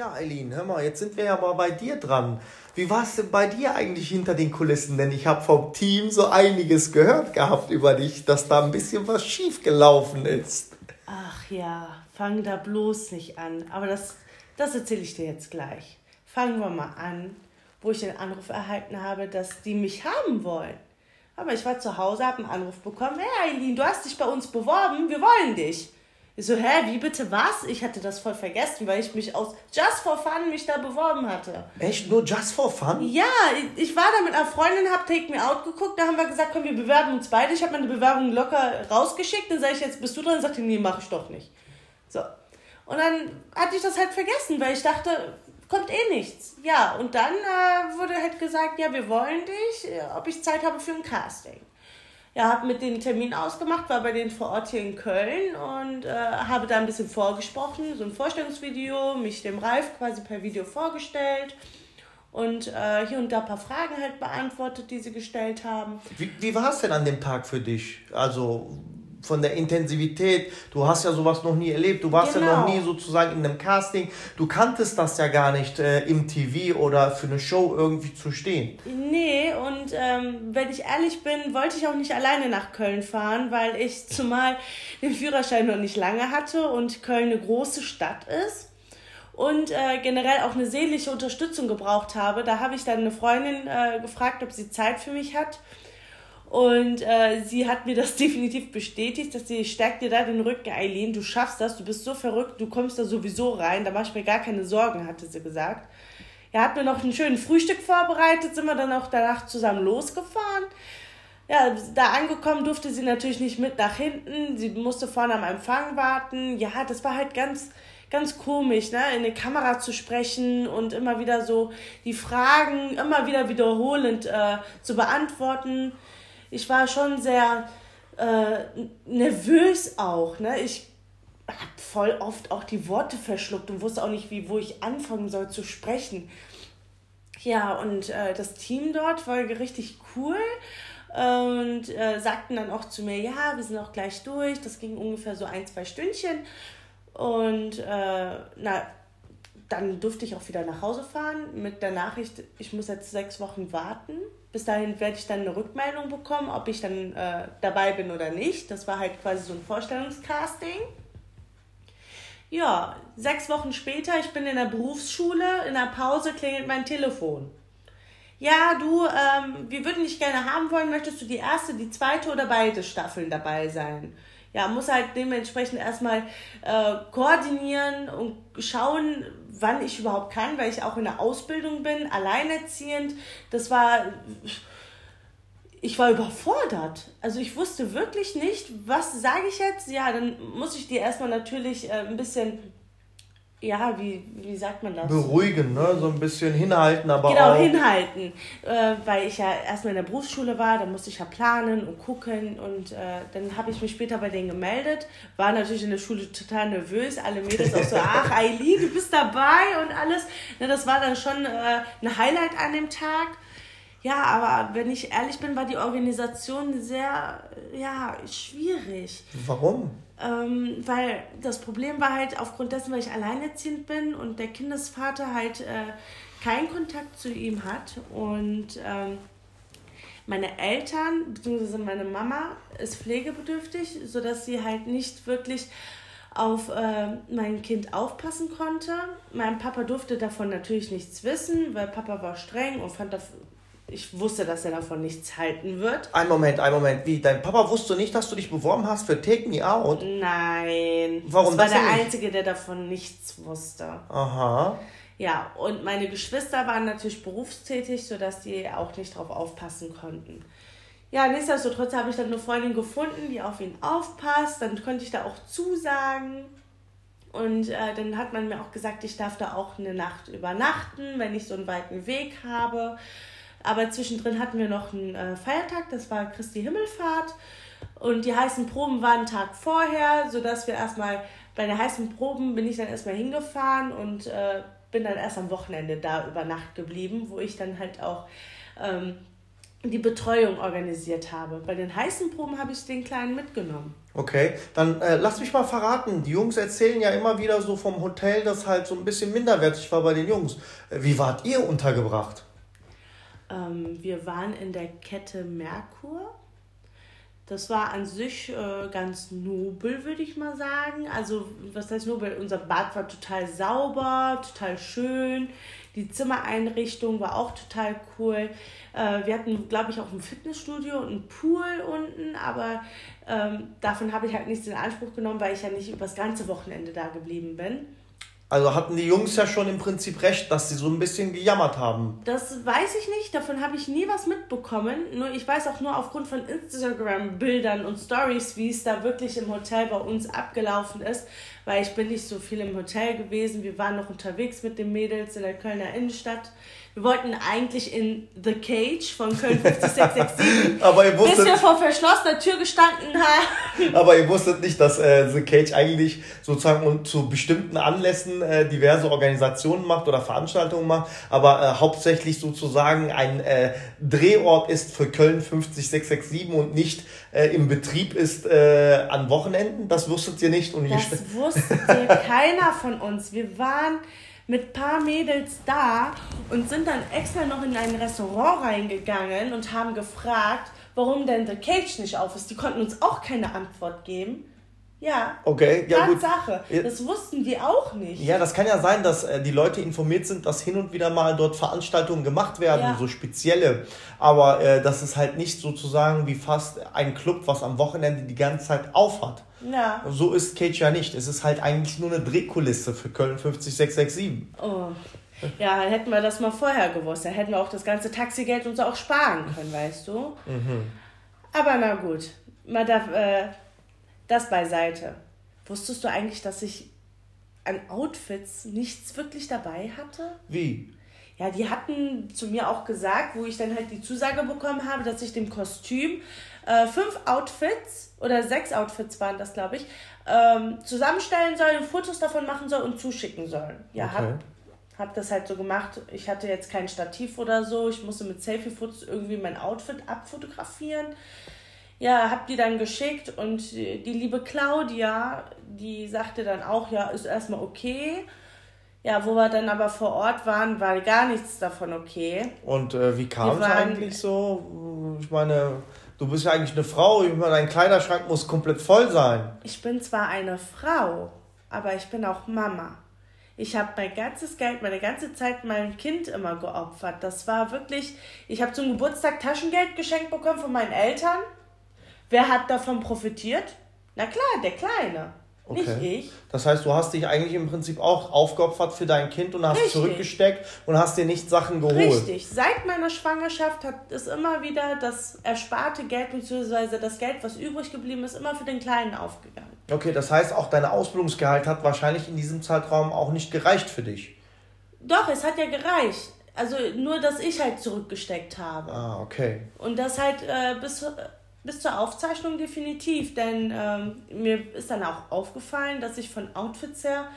Ja, Eileen, hör mal, jetzt sind wir ja mal bei dir dran. Wie war es denn bei dir eigentlich hinter den Kulissen? Denn ich habe vom Team so einiges gehört gehabt über dich, dass da ein bisschen was schief gelaufen ist. Ach ja, fang da bloß nicht an. Aber das, das erzähle ich dir jetzt gleich. Fangen wir mal an, wo ich den Anruf erhalten habe, dass die mich haben wollen. Aber ich war zu Hause, habe einen Anruf bekommen. Hey Eileen, du hast dich bei uns beworben, wir wollen dich. Ich so, hä, wie bitte was? Ich hatte das voll vergessen, weil ich mich aus Just for Fun mich da beworben hatte. Echt nur Just for Fun? Ja, ich, war da mit einer Freundin, hab Take Me Out geguckt, da haben wir gesagt, komm, wir bewerben uns beide. Ich habe meine Bewerbung locker rausgeschickt, dann sage ich, jetzt bist du dran, und sagte, nee, mach ich doch nicht. So. Und dann hatte ich das halt vergessen, weil ich dachte, kommt eh nichts. Ja, und dann äh, wurde halt gesagt, ja, wir wollen dich, ob ich Zeit habe für ein Casting ja, habe mit den Termin ausgemacht, war bei denen vor Ort hier in Köln und äh, habe da ein bisschen vorgesprochen, so ein Vorstellungsvideo, mich dem Ralf quasi per Video vorgestellt und äh, hier und da ein paar Fragen halt beantwortet, die sie gestellt haben. Wie, wie war es denn an dem Tag für dich? Also von der Intensivität. Du hast ja sowas noch nie erlebt. Du warst genau. ja noch genau. nie sozusagen in einem Casting. Du kanntest das ja gar nicht äh, im TV oder für eine Show irgendwie zu stehen. Nee, und ähm, wenn ich ehrlich bin, wollte ich auch nicht alleine nach Köln fahren, weil ich zumal den Führerschein noch nicht lange hatte und Köln eine große Stadt ist und äh, generell auch eine seelische Unterstützung gebraucht habe. Da habe ich dann eine Freundin äh, gefragt, ob sie Zeit für mich hat. Und äh, sie hat mir das definitiv bestätigt, dass sie stärkt dir da den Rücken, Eileen, du schaffst das, du bist so verrückt, du kommst da sowieso rein, da mache ich mir gar keine Sorgen, hatte sie gesagt. Er hat mir noch einen schönen Frühstück vorbereitet, sind wir dann auch danach zusammen losgefahren. Ja, da angekommen durfte sie natürlich nicht mit nach hinten, sie musste vorne am Empfang warten. Ja, das war halt ganz, ganz komisch, ne, in die Kamera zu sprechen und immer wieder so die Fragen immer wieder wiederholend äh, zu beantworten ich war schon sehr äh, nervös auch. Ne? Ich habe voll oft auch die Worte verschluckt und wusste auch nicht, wie, wo ich anfangen soll zu sprechen. Ja, und äh, das Team dort war richtig cool und äh, sagten dann auch zu mir, ja, wir sind auch gleich durch. Das ging ungefähr so ein, zwei Stündchen. Und äh, na, dann durfte ich auch wieder nach Hause fahren mit der Nachricht, ich muss jetzt sechs Wochen warten. Bis dahin werde ich dann eine Rückmeldung bekommen, ob ich dann äh, dabei bin oder nicht. Das war halt quasi so ein Vorstellungscasting. Ja, sechs Wochen später, ich bin in der Berufsschule, in der Pause klingelt mein Telefon. Ja, du, ähm, wir würden dich gerne haben wollen. Möchtest du die erste, die zweite oder beide Staffeln dabei sein? Ja, muss halt dementsprechend erstmal äh, koordinieren und schauen, wann ich überhaupt kann, weil ich auch in der Ausbildung bin, alleinerziehend. Das war, ich war überfordert. Also ich wusste wirklich nicht, was sage ich jetzt. Ja, dann muss ich dir erstmal natürlich äh, ein bisschen ja, wie, wie sagt man das? Beruhigen, ne? So ein bisschen hinhalten, aber genau, auch... Genau, hinhalten. Äh, weil ich ja erstmal in der Berufsschule war, da musste ich ja planen und gucken und äh, dann habe ich mich später bei denen gemeldet. War natürlich in der Schule total nervös, alle Mädels auch so, ach Eileen, du bist dabei und alles. Ne, das war dann schon äh, ein Highlight an dem Tag. Ja, aber wenn ich ehrlich bin, war die Organisation sehr, ja, schwierig. Warum? Ähm, weil das Problem war halt aufgrund dessen, weil ich alleinerziehend bin und der Kindesvater halt äh, keinen Kontakt zu ihm hat und ähm, meine Eltern bzw. meine Mama ist pflegebedürftig, sodass sie halt nicht wirklich auf äh, mein Kind aufpassen konnte. Mein Papa durfte davon natürlich nichts wissen, weil Papa war streng und fand das ich wusste, dass er davon nichts halten wird. Ein Moment, ein Moment. Wie? Dein Papa wusste nicht, dass du dich beworben hast für Take Me Out? Nein. Warum das war das der nicht? Einzige, der davon nichts wusste. Aha. Ja, und meine Geschwister waren natürlich berufstätig, sodass die auch nicht darauf aufpassen konnten. Ja, nichtsdestotrotz habe ich dann eine Freundin gefunden, die auf ihn aufpasst. Dann konnte ich da auch zusagen. Und äh, dann hat man mir auch gesagt, ich darf da auch eine Nacht übernachten, wenn ich so einen weiten Weg habe. Aber zwischendrin hatten wir noch einen äh, Feiertag, das war Christi Himmelfahrt. Und die heißen Proben waren einen Tag vorher, sodass wir erstmal bei den heißen Proben bin ich dann erstmal hingefahren und äh, bin dann erst am Wochenende da über Nacht geblieben, wo ich dann halt auch ähm, die Betreuung organisiert habe. Bei den heißen Proben habe ich den Kleinen mitgenommen. Okay, dann äh, lass mich mal verraten. Die Jungs erzählen ja immer wieder so vom Hotel, das halt so ein bisschen minderwertig war bei den Jungs. Äh, wie wart ihr untergebracht? Ähm, wir waren in der Kette Merkur. Das war an sich äh, ganz nobel, würde ich mal sagen. Also, was heißt nobel? Unser Bad war total sauber, total schön. Die Zimmereinrichtung war auch total cool. Äh, wir hatten, glaube ich, auch ein Fitnessstudio und einen Pool unten, aber ähm, davon habe ich halt nichts in Anspruch genommen, weil ich ja nicht über das ganze Wochenende da geblieben bin. Also hatten die Jungs ja schon im Prinzip recht, dass sie so ein bisschen gejammert haben. Das weiß ich nicht, davon habe ich nie was mitbekommen. Nur ich weiß auch nur aufgrund von Instagram-Bildern und Stories, wie es da wirklich im Hotel bei uns abgelaufen ist, weil ich bin nicht so viel im Hotel gewesen. Wir waren noch unterwegs mit den Mädels in der Kölner Innenstadt. Wir wollten eigentlich in The Cage von Köln 50667, aber ihr wusstet, bis wir vor verschlossener Tür gestanden haben. Aber ihr wusstet nicht, dass äh, The Cage eigentlich sozusagen zu bestimmten Anlässen äh, diverse Organisationen macht oder Veranstaltungen macht, aber äh, hauptsächlich sozusagen ein äh, Drehort ist für Köln 50667 und nicht äh, im Betrieb ist äh, an Wochenenden. Das wusstet ihr nicht. Und das wusste keiner von uns. Wir waren mit paar Mädels da und sind dann extra noch in ein Restaurant reingegangen und haben gefragt, warum denn The Cage nicht auf ist. Die konnten uns auch keine Antwort geben. Ja. Okay, ja Tatsache. Gut. Das wussten die auch nicht. Ja, das kann ja sein, dass äh, die Leute informiert sind, dass hin und wieder mal dort Veranstaltungen gemacht werden, ja. so spezielle. Aber äh, das ist halt nicht sozusagen wie fast ein Club, was am Wochenende die ganze Zeit aufhat. Ja. So ist Cage ja nicht. Es ist halt eigentlich nur eine Drehkulisse für Köln 50667. Oh. Ja, hätten wir das mal vorher gewusst. Da hätten wir auch das ganze Taxigeld uns auch sparen können, weißt du? Mhm. Aber na gut. Man darf, äh, das beiseite. Wusstest du eigentlich, dass ich an Outfits nichts wirklich dabei hatte? Wie? Ja, die hatten zu mir auch gesagt, wo ich dann halt die Zusage bekommen habe, dass ich dem Kostüm äh, fünf Outfits oder sechs Outfits waren das, glaube ich, ähm, zusammenstellen soll, Fotos davon machen soll und zuschicken soll. Ja, okay. hab, hab das halt so gemacht. Ich hatte jetzt kein Stativ oder so. Ich musste mit Selfie-Fotos irgendwie mein Outfit abfotografieren ja, hab die dann geschickt und die liebe Claudia, die sagte dann auch, ja, ist erstmal okay. Ja, wo wir dann aber vor Ort waren, war gar nichts davon okay. Und äh, wie kam es eigentlich so? Ich meine, du bist ja eigentlich eine Frau, ich meine, dein Kleiderschrank muss komplett voll sein. Ich bin zwar eine Frau, aber ich bin auch Mama. Ich habe mein ganzes Geld, meine ganze Zeit meinem Kind immer geopfert. Das war wirklich, ich habe zum Geburtstag Taschengeld geschenkt bekommen von meinen Eltern. Wer hat davon profitiert? Na klar, der Kleine. Okay. Nicht ich. Das heißt, du hast dich eigentlich im Prinzip auch aufgeopfert für dein Kind und hast Richtig. zurückgesteckt und hast dir nicht Sachen geholt. Richtig. Seit meiner Schwangerschaft hat es immer wieder das ersparte Geld bzw. das Geld, was übrig geblieben ist, immer für den Kleinen aufgegangen. Okay, das heißt, auch dein Ausbildungsgehalt hat wahrscheinlich in diesem Zeitraum auch nicht gereicht für dich. Doch, es hat ja gereicht. Also nur, dass ich halt zurückgesteckt habe. Ah, okay. Und das halt äh, bis bis zur Aufzeichnung definitiv, denn ähm, mir ist dann auch aufgefallen, dass ich von Outfits her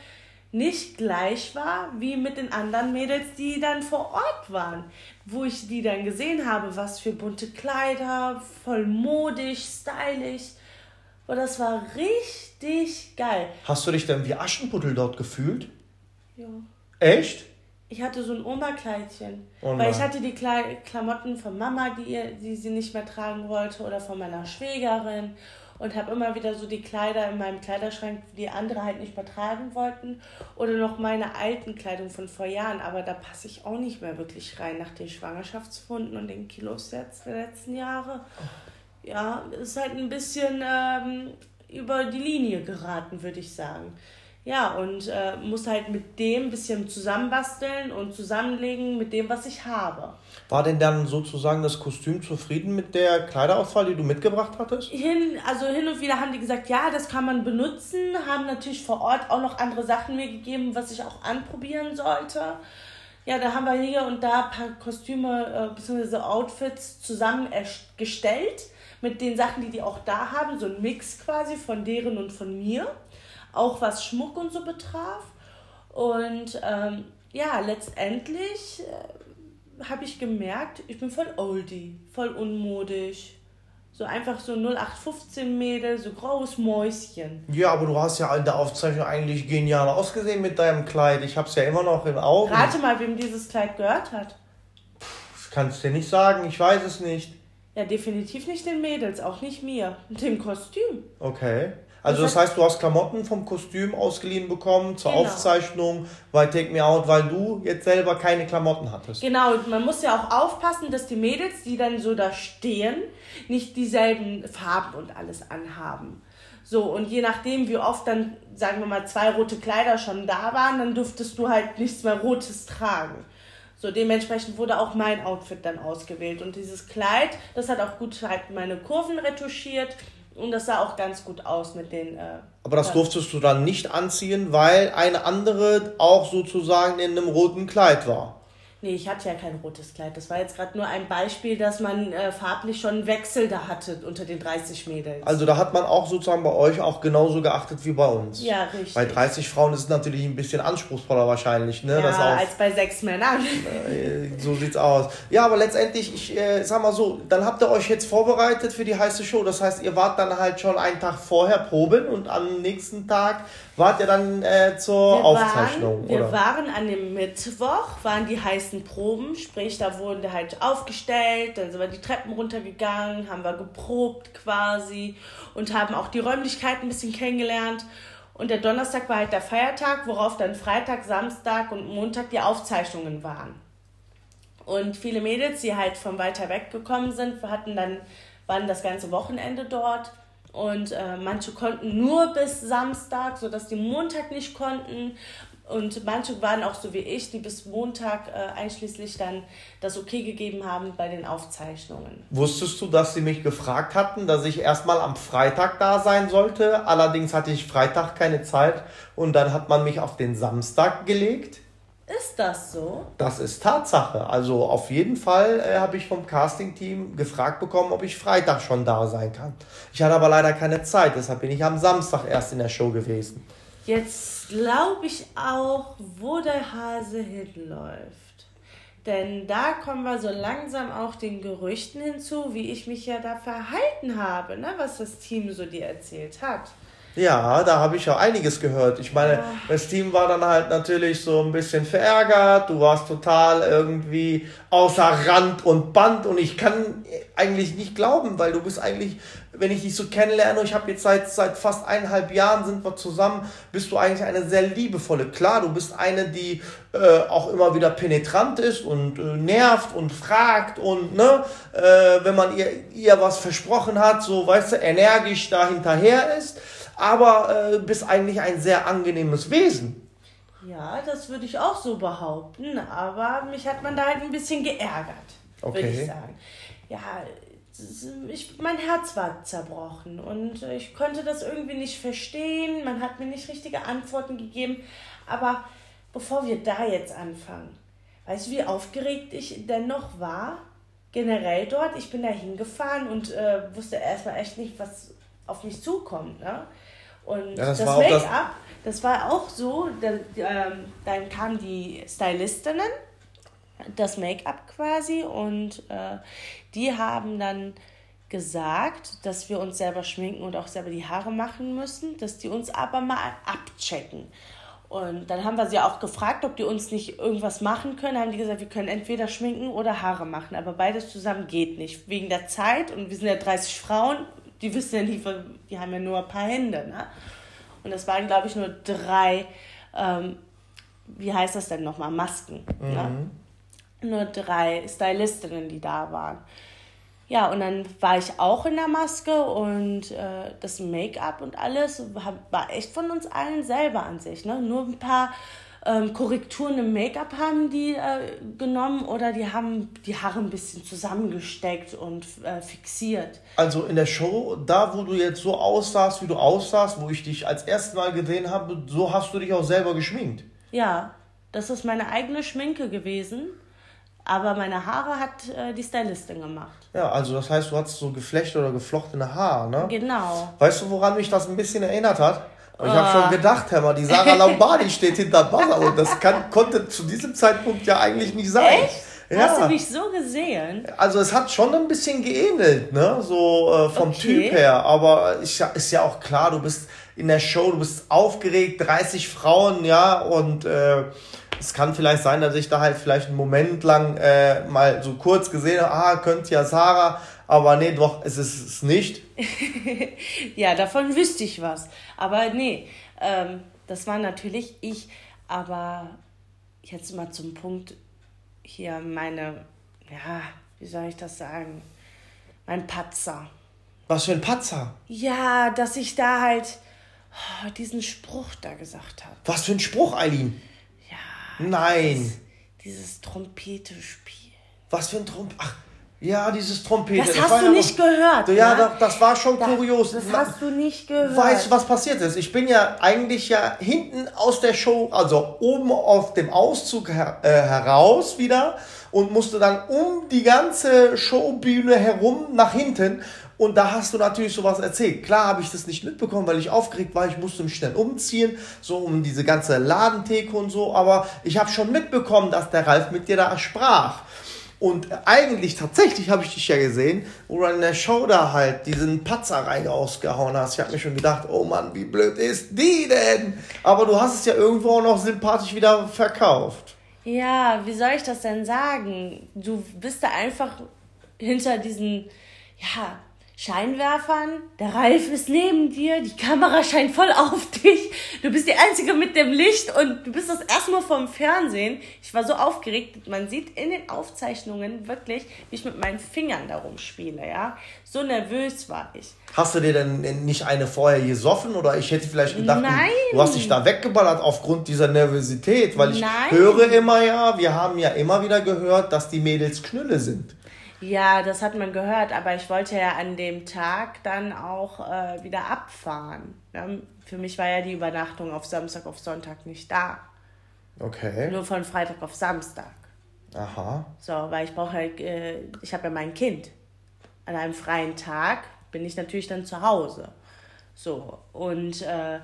nicht gleich war wie mit den anderen Mädels, die dann vor Ort waren, wo ich die dann gesehen habe, was für bunte Kleider, voll modisch, stylisch. Und das war richtig geil. Hast du dich denn wie Aschenputtel dort gefühlt? Ja. Echt? Ich hatte so ein Oma-Kleidchen. Oh weil ich hatte die Kle Klamotten von Mama, die, die sie nicht mehr tragen wollte, oder von meiner Schwägerin. Und habe immer wieder so die Kleider in meinem Kleiderschrank, die andere halt nicht mehr tragen wollten. Oder noch meine alten Kleidung von vor Jahren. Aber da passe ich auch nicht mehr wirklich rein nach den Schwangerschaftsfunden und den Kilos jetzt der letzten Jahre. Ja, ist halt ein bisschen ähm, über die Linie geraten, würde ich sagen. Ja, und äh, muss halt mit dem ein bisschen zusammenbasteln und zusammenlegen mit dem, was ich habe. War denn dann sozusagen das Kostüm zufrieden mit der Kleiderauswahl, die du mitgebracht hattest? Hin, also hin und wieder haben die gesagt, ja, das kann man benutzen, haben natürlich vor Ort auch noch andere Sachen mir gegeben, was ich auch anprobieren sollte. Ja, da haben wir hier und da ein paar Kostüme äh, bzw. Outfits zusammengestellt mit den Sachen, die die auch da haben, so ein Mix quasi von deren und von mir auch was Schmuck und so betraf. Und ähm, ja, letztendlich äh, habe ich gemerkt, ich bin voll oldie, voll unmodisch. So einfach so 0815 Mädel, so graues Mäuschen. Ja, aber du hast ja in der Aufzeichnung eigentlich genial ausgesehen mit deinem Kleid. Ich hab's ja immer noch im Auge. Rate mal, wem dieses Kleid gehört hat. Das kannst du dir nicht sagen, ich weiß es nicht. Ja, definitiv nicht den Mädels, auch nicht mir. Dem Kostüm. Okay. Also das, heißt, du hast Klamotten vom Kostüm ausgeliehen bekommen zur genau. Aufzeichnung bei Take Me Out, weil du jetzt selber keine Klamotten hattest. Genau, und man muss ja auch aufpassen, dass die Mädels, die dann so da stehen, nicht dieselben Farben und alles anhaben. So, und je nachdem, wie oft dann, sagen wir mal, zwei rote Kleider schon da waren, dann durftest du halt nichts mehr Rotes tragen. So, dementsprechend wurde auch mein Outfit dann ausgewählt. Und dieses Kleid, das hat auch gut halt meine Kurven retuschiert und das sah auch ganz gut aus mit den. Äh, Aber das durftest du dann nicht anziehen, weil eine andere auch sozusagen in einem roten Kleid war. Nee, ich hatte ja kein rotes Kleid. Das war jetzt gerade nur ein Beispiel, dass man äh, farblich schon einen Wechsel da hatte unter den 30 Mädels. Also da hat man auch sozusagen bei euch auch genauso geachtet wie bei uns. Ja, richtig. Bei 30 Frauen ist es natürlich ein bisschen anspruchsvoller wahrscheinlich, ne? Ja, als bei sechs Männern. Äh, so sieht's aus. Ja, aber letztendlich, ich äh, sag mal so, dann habt ihr euch jetzt vorbereitet für die heiße Show. Das heißt, ihr wart dann halt schon einen Tag vorher proben und am nächsten Tag wart ihr dann äh, zur wir Aufzeichnung, waren, Wir waren an dem Mittwoch, waren die heißen Proben, sprich, da wurden halt aufgestellt, dann sind wir die Treppen runtergegangen, haben wir geprobt quasi und haben auch die Räumlichkeiten ein bisschen kennengelernt. Und der Donnerstag war halt der Feiertag, worauf dann Freitag, Samstag und Montag die Aufzeichnungen waren. Und viele Mädels, die halt von weiter weg gekommen sind, hatten dann, waren das ganze Wochenende dort und äh, manche konnten nur bis Samstag, sodass die Montag nicht konnten. Und manche waren auch so wie ich, die bis Montag äh, einschließlich dann das Okay gegeben haben bei den Aufzeichnungen. Wusstest du, dass sie mich gefragt hatten, dass ich erstmal am Freitag da sein sollte? Allerdings hatte ich Freitag keine Zeit und dann hat man mich auf den Samstag gelegt. Ist das so? Das ist Tatsache. Also auf jeden Fall äh, habe ich vom Casting-Team gefragt bekommen, ob ich Freitag schon da sein kann. Ich hatte aber leider keine Zeit, deshalb bin ich am Samstag erst in der Show gewesen. Jetzt glaube ich auch, wo der Hase hinläuft. Denn da kommen wir so langsam auch den Gerüchten hinzu, wie ich mich ja da verhalten habe, ne? was das Team so dir erzählt hat. Ja, da habe ich ja einiges gehört. Ich meine, ja. das Team war dann halt natürlich so ein bisschen verärgert. Du warst total irgendwie außer Rand und Band und ich kann eigentlich nicht glauben, weil du bist eigentlich, wenn ich dich so kennenlerne, ich habe jetzt seit, seit fast eineinhalb Jahren sind wir zusammen, bist du eigentlich eine sehr liebevolle. Klar, du bist eine, die äh, auch immer wieder penetrant ist und äh, nervt und fragt und, ne, äh, wenn man ihr, ihr was versprochen hat, so, weißt du, energisch da hinterher ist aber äh, bist eigentlich ein sehr angenehmes Wesen. Ja, das würde ich auch so behaupten, aber mich hat man da halt ein bisschen geärgert, okay. würde ich sagen. Ja, ich, mein Herz war zerbrochen und ich konnte das irgendwie nicht verstehen. Man hat mir nicht richtige Antworten gegeben. Aber bevor wir da jetzt anfangen, weißt du, wie aufgeregt ich denn noch war? Generell dort. Ich bin da hingefahren und äh, wusste erstmal echt nicht, was auf mich zukommt. Ne? Und ja, das, das Make-up, das war auch so, da, ähm, dann kamen die Stylistinnen, das Make-up quasi, und äh, die haben dann gesagt, dass wir uns selber schminken und auch selber die Haare machen müssen, dass die uns aber mal abchecken. Und dann haben wir sie auch gefragt, ob die uns nicht irgendwas machen können. Haben die gesagt, wir können entweder schminken oder Haare machen, aber beides zusammen geht nicht. Wegen der Zeit und wir sind ja 30 Frauen, die wissen ja nicht, die haben ja nur ein paar Hände. Ne? Und das waren, glaube ich, nur drei, ähm, wie heißt das denn nochmal, Masken. Ne? Mhm. Ne? Nur drei Stylistinnen, die da waren. Ja, und dann war ich auch in der Maske und äh, das Make-up und alles war echt von uns allen selber an sich. Ne? Nur ein paar ähm, Korrekturen im Make-up haben die äh, genommen oder die haben die Haare ein bisschen zusammengesteckt und äh, fixiert. Also in der Show, da wo du jetzt so aussahst, wie du aussahst, wo ich dich als erstes Mal gesehen habe, so hast du dich auch selber geschminkt. Ja, das ist meine eigene Schminke gewesen. Aber meine Haare hat äh, die Stylistin gemacht. Ja, also das heißt, du hattest so geflechte oder geflochtene Haare, ne? Genau. Weißt du, woran mich das ein bisschen erinnert hat? Und ich habe schon ah. gedacht, Herr mal, die Sarah Lombardi steht hinter Buzzer und das kann, konnte zu diesem Zeitpunkt ja eigentlich nicht sein. Echt? Ja. Hast du mich so gesehen? Also es hat schon ein bisschen geähnelt, ne? So äh, vom okay. Typ her. Aber ist ja, ist ja auch klar, du bist in der Show, du bist aufgeregt, 30 Frauen, ja, und äh, es kann vielleicht sein, dass ich da halt vielleicht einen Moment lang äh, mal so kurz gesehen habe, ah, könnte ja Sarah, aber nee, doch, es ist es nicht. ja, davon wüsste ich was. Aber nee, ähm, das war natürlich ich. Aber jetzt mal zum Punkt hier meine, ja, wie soll ich das sagen? Mein Patzer. Was für ein Patzer? Ja, dass ich da halt oh, diesen Spruch da gesagt habe. Was für ein Spruch, Eileen? Ja. Nein. Dieses, dieses Trompete spielen. Was für ein Trompete? Ach, ja, dieses Trompete. Das, das hast du nicht noch, gehört. Ja, ne? das, war schon das, kurios. Das hast du nicht gehört. Weißt du, was passiert ist? Ich bin ja eigentlich ja hinten aus der Show, also oben auf dem Auszug her, äh, heraus wieder und musste dann um die ganze Showbühne herum nach hinten. Und da hast du natürlich sowas erzählt. Klar habe ich das nicht mitbekommen, weil ich aufgeregt war. Ich musste mich schnell umziehen, so um diese ganze Ladentheke und so. Aber ich habe schon mitbekommen, dass der Ralf mit dir da sprach. Und eigentlich, tatsächlich habe ich dich ja gesehen, wo du in der Show da halt diesen Patzer rausgehauen hast. Ich habe mir schon gedacht, oh Mann, wie blöd ist die denn? Aber du hast es ja irgendwo auch noch sympathisch wieder verkauft. Ja, wie soll ich das denn sagen? Du bist da einfach hinter diesen, ja, Scheinwerfern, der Ralf ist neben dir, die Kamera scheint voll auf dich, du bist die Einzige mit dem Licht und du bist das erste Mal vom Fernsehen. Ich war so aufgeregt, man sieht in den Aufzeichnungen wirklich, wie ich mit meinen Fingern darum spiele, ja. So nervös war ich. Hast du dir denn nicht eine vorher gesoffen oder ich hätte vielleicht gedacht, Nein. du hast dich da weggeballert aufgrund dieser Nervosität, weil ich Nein. höre immer ja, wir haben ja immer wieder gehört, dass die Mädels Knülle sind. Ja, das hat man gehört, aber ich wollte ja an dem Tag dann auch äh, wieder abfahren. Ja, für mich war ja die Übernachtung auf Samstag auf Sonntag nicht da. Okay. Nur von Freitag auf Samstag. Aha. So, weil ich brauche halt, äh, ich habe ja mein Kind. An einem freien Tag bin ich natürlich dann zu Hause. So, und äh,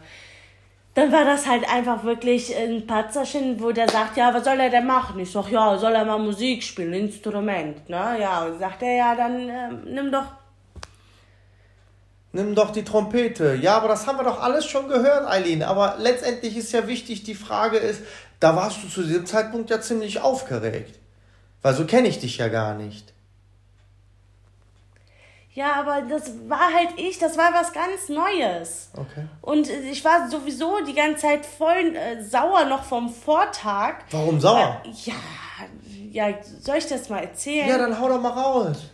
dann war das halt einfach wirklich ein Patzerchen, wo der sagt, ja, was soll er denn machen? Ich sag, ja, soll er mal Musik spielen, Instrument, ne? Ja, und sagt er, ja, dann äh, nimm doch Nimm doch die Trompete. Ja, aber das haben wir doch alles schon gehört, Eileen. Aber letztendlich ist ja wichtig, die Frage ist, da warst du zu diesem Zeitpunkt ja ziemlich aufgeregt. Weil so kenne ich dich ja gar nicht. Ja, aber das war halt ich, das war was ganz Neues. Okay. Und ich war sowieso die ganze Zeit voll äh, sauer noch vom Vortag. Warum sauer? Äh, ja, ja, soll ich das mal erzählen? Ja, dann hau doch mal raus.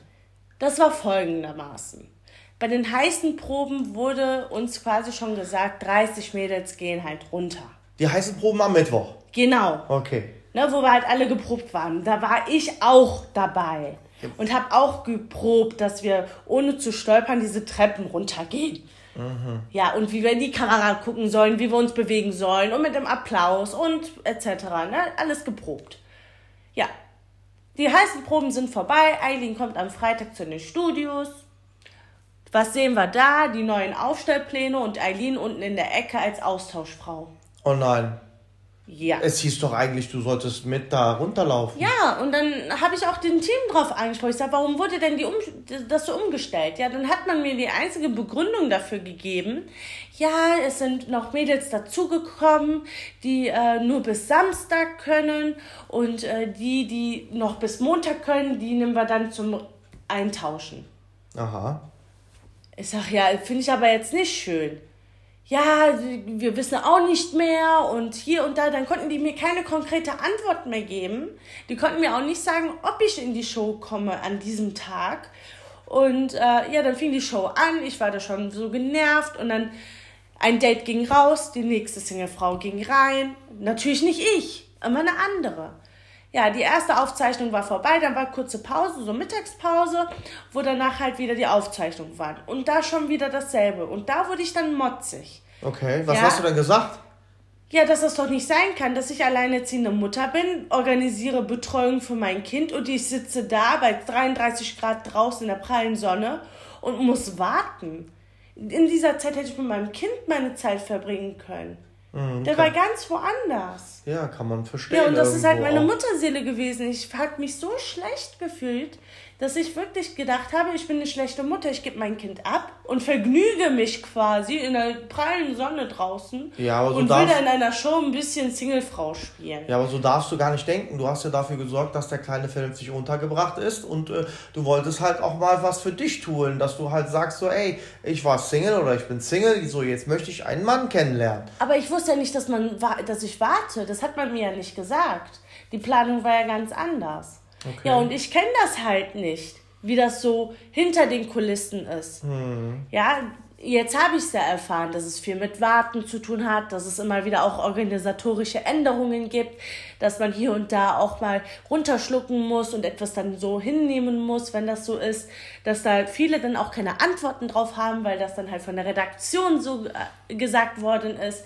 Das war folgendermaßen. Bei den heißen Proben wurde uns quasi schon gesagt, 30 Mädels gehen halt runter. Die heißen Proben am Mittwoch? Genau. Okay. Ne, wo wir halt alle geprobt waren. Da war ich auch dabei und habe auch geprobt, dass wir ohne zu stolpern diese Treppen runtergehen. Mhm. Ja, und wie wir in die Kamera gucken sollen, wie wir uns bewegen sollen und mit dem Applaus und etc. Ne? Alles geprobt. Ja, die heißen Proben sind vorbei. Eileen kommt am Freitag zu den Studios. Was sehen wir da? Die neuen Aufstellpläne und Eileen unten in der Ecke als Austauschfrau. Oh nein. Ja. Es hieß doch eigentlich, du solltest mit da runterlaufen. Ja, und dann habe ich auch den Team drauf angesprochen. Ich sage, warum wurde denn die um, das so umgestellt? Ja, dann hat man mir die einzige Begründung dafür gegeben. Ja, es sind noch Mädels dazugekommen, die äh, nur bis Samstag können und äh, die, die noch bis Montag können, die nehmen wir dann zum Eintauschen. Aha. Ich sage, ja, finde ich aber jetzt nicht schön ja, wir wissen auch nicht mehr und hier und da, dann konnten die mir keine konkrete Antwort mehr geben. Die konnten mir auch nicht sagen, ob ich in die Show komme an diesem Tag. Und äh, ja, dann fing die Show an, ich war da schon so genervt und dann ein Date ging raus, die nächste Singlefrau ging rein. Natürlich nicht ich, immer eine andere. Ja, die erste Aufzeichnung war vorbei, dann war kurze Pause, so Mittagspause, wo danach halt wieder die Aufzeichnung war. Und da schon wieder dasselbe. Und da wurde ich dann motzig. Okay, was ja? hast du dann gesagt? Ja, dass das doch nicht sein kann, dass ich alleinerziehende Mutter bin, organisiere Betreuung für mein Kind und ich sitze da bei 33 Grad draußen in der prallen Sonne und muss warten. In dieser Zeit hätte ich mit meinem Kind meine Zeit verbringen können. Mhm, der war ganz woanders. Ja, kann man verstehen. Ja, und das ist halt meine Mutterseele gewesen. Ich habe mich so schlecht gefühlt, dass ich wirklich gedacht habe, ich bin eine schlechte Mutter, ich gebe mein Kind ab und vergnüge mich quasi in der prallen Sonne draußen ja, aber so und will dann in einer Show ein bisschen Singlefrau spielen. Ja, aber so darfst du gar nicht denken. Du hast ja dafür gesorgt, dass der kleine vernünftig untergebracht ist und äh, du wolltest halt auch mal was für dich tun, dass du halt sagst so, ey, ich war Single oder ich bin Single, so jetzt möchte ich einen Mann kennenlernen. Aber ich wusste ja nicht, dass man dass ich warte. Das hat man mir ja nicht gesagt. Die Planung war ja ganz anders. Okay. Ja, und ich kenne das halt nicht, wie das so hinter den Kulissen ist. Hm. Ja, jetzt habe ich es ja erfahren, dass es viel mit Warten zu tun hat, dass es immer wieder auch organisatorische Änderungen gibt, dass man hier und da auch mal runterschlucken muss und etwas dann so hinnehmen muss, wenn das so ist, dass da viele dann auch keine Antworten drauf haben, weil das dann halt von der Redaktion so äh, gesagt worden ist.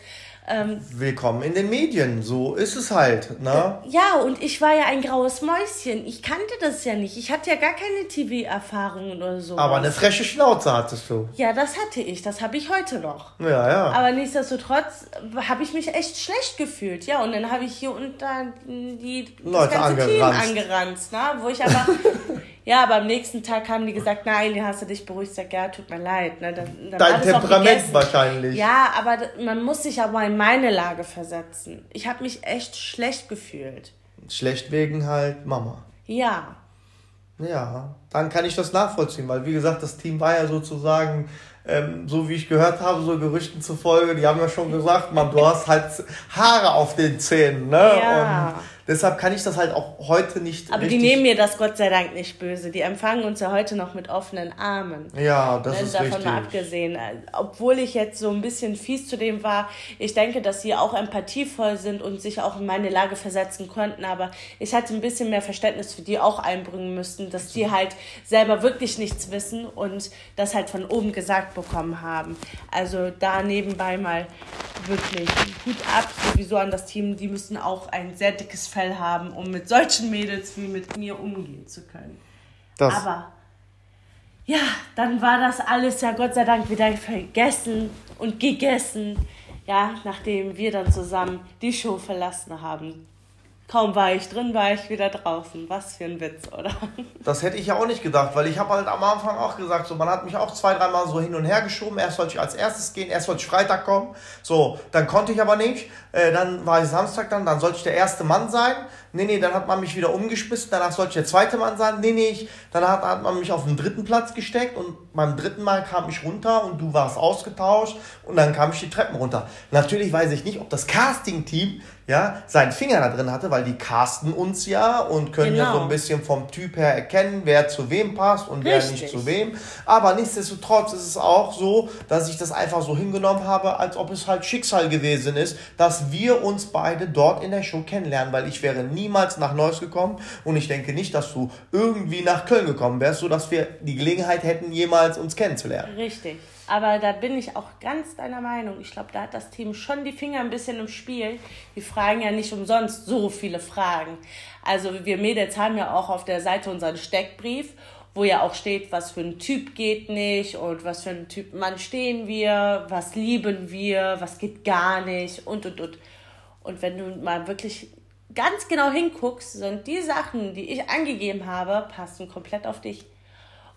Ähm, Willkommen in den Medien, so ist es halt. Ne? Ja, und ich war ja ein graues Mäuschen. Ich kannte das ja nicht. Ich hatte ja gar keine TV-Erfahrungen oder so. Aber eine freche Schnauze hattest du. Ja, das hatte ich. Das habe ich heute noch. Ja, ja. Aber nichtsdestotrotz habe ich mich echt schlecht gefühlt. Ja, und dann habe ich hier und da die Leute angeranzt. Team angeranzt. Ne? Wo ich aber Ja, aber am nächsten Tag haben die gesagt, nein, hast du dich beruhigt. Sag, ja, tut mir leid. Ne? Dann, dann Dein Temperament wahrscheinlich. Ja, aber man muss sich aber in meine Lage versetzen. Ich habe mich echt schlecht gefühlt. Schlecht wegen halt Mama. Ja. Ja, dann kann ich das nachvollziehen, weil wie gesagt, das Team war ja sozusagen, ähm, so wie ich gehört habe, so Gerüchten zufolge, die haben ja schon gesagt, man, du hast halt Haare auf den Zähnen, ne? Ja. Und Deshalb kann ich das halt auch heute nicht. Aber die nehmen mir das Gott sei Dank nicht böse. Die empfangen uns ja heute noch mit offenen Armen. Ja, das ist davon richtig. Davon mal abgesehen. Obwohl ich jetzt so ein bisschen fies zu dem war, ich denke, dass sie auch empathievoll sind und sich auch in meine Lage versetzen konnten. Aber ich hatte ein bisschen mehr Verständnis für die auch einbringen müssten, dass die halt selber wirklich nichts wissen und das halt von oben gesagt bekommen haben. Also da nebenbei mal wirklich gut ab, sowieso an das Team. Die müssen auch ein sehr dickes Fell Fell haben, um mit solchen Mädels wie mit mir umgehen zu können. Das. Aber ja, dann war das alles ja Gott sei Dank wieder vergessen und gegessen. Ja, nachdem wir dann zusammen die Show verlassen haben. Kaum war ich drin, war ich wieder draußen. Was für ein Witz, oder? Das hätte ich ja auch nicht gedacht, weil ich habe halt am Anfang auch gesagt, so man hat mich auch zwei, dreimal so hin und her geschoben. Erst wollte ich als erstes gehen, erst wollte ich Freitag kommen. So, dann konnte ich aber nicht. Äh, dann war ich Samstag dann, dann sollte ich der erste Mann sein. Nee, nee, dann hat man mich wieder umgeschmissen, danach sollte ich der zweite Mann sein. Nee, nee, ich, dann hat, hat man mich auf den dritten Platz gesteckt und beim dritten Mal kam ich runter und du warst ausgetauscht und dann kam ich die Treppen runter. Natürlich weiß ich nicht, ob das Casting-Team ja, seinen Finger da drin hatte, weil die casten uns ja und können genau. ja so ein genau. bisschen vom Typ her erkennen, wer zu wem passt und Richtig. wer nicht zu wem. Aber nichtsdestotrotz ist es auch so, dass ich das einfach so hingenommen habe, als ob es halt Schicksal gewesen ist, dass wir uns beide dort in der Show kennenlernen, weil ich wäre niemals nach Neuss gekommen und ich denke nicht, dass du irgendwie nach Köln gekommen wärst, sodass wir die Gelegenheit hätten, jemals uns kennenzulernen. Richtig. Aber da bin ich auch ganz deiner Meinung. Ich glaube, da hat das Team schon die Finger ein bisschen im Spiel. Die fragen ja nicht umsonst so viele Fragen. Also wir Mädels haben ja auch auf der Seite unseren Steckbrief, wo ja auch steht, was für ein Typ geht nicht und was für ein Typ Mann stehen wir, was lieben wir, was geht gar nicht und und und. Und wenn du mal wirklich ganz genau hinguckst, sind die Sachen, die ich angegeben habe, passen komplett auf dich.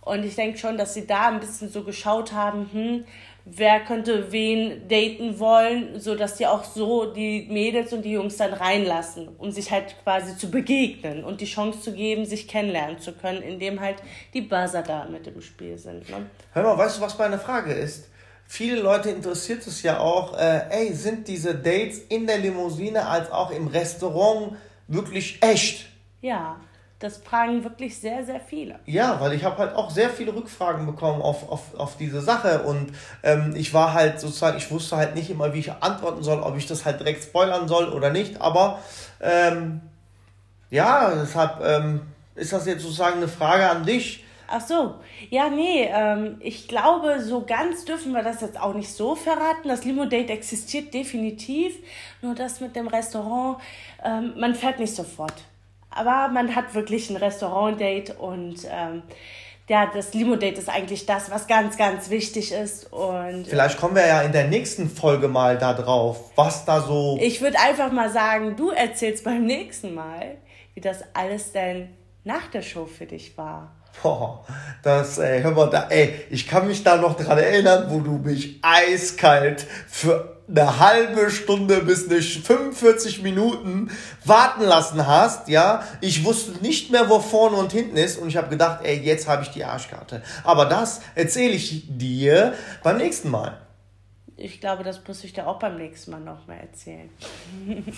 Und ich denke schon, dass sie da ein bisschen so geschaut haben, hm, wer könnte wen daten wollen, so dass die auch so die Mädels und die Jungs dann reinlassen, um sich halt quasi zu begegnen und die Chance zu geben, sich kennenlernen zu können, indem halt die Buzzer da mit im Spiel sind. Ne? Hör mal, weißt du, was meine Frage ist? Viele Leute interessiert es ja auch, äh, ey, sind diese Dates in der Limousine als auch im Restaurant wirklich echt? Ja. Das fragen wirklich sehr, sehr viele. Ja, weil ich habe halt auch sehr viele Rückfragen bekommen auf, auf, auf diese Sache und ähm, ich war halt sozusagen, ich wusste halt nicht immer, wie ich antworten soll, ob ich das halt direkt spoilern soll oder nicht, aber ähm, ja, deshalb ähm, ist das jetzt sozusagen eine Frage an dich. Ach so, ja, nee, ähm, ich glaube, so ganz dürfen wir das jetzt auch nicht so verraten. Das Limo-Date existiert definitiv, nur das mit dem Restaurant, ähm, man fährt nicht sofort. Aber man hat wirklich ein Restaurant-Date und ähm, ja, das Limo-Date ist eigentlich das, was ganz, ganz wichtig ist. Und Vielleicht kommen wir ja in der nächsten Folge mal da drauf, was da so. Ich würde einfach mal sagen, du erzählst beim nächsten Mal, wie das alles denn nach der Show für dich war. Boah, das, ey, hör mal, da, ey, ich kann mich da noch dran erinnern, wo du mich eiskalt für eine halbe Stunde bis eine 45 Minuten warten lassen hast, ja. Ich wusste nicht mehr, wo vorne und hinten ist und ich habe gedacht, ey, jetzt habe ich die Arschkarte. Aber das erzähle ich dir beim nächsten Mal. Ich glaube, das muss ich dir auch beim nächsten Mal noch mal erzählen.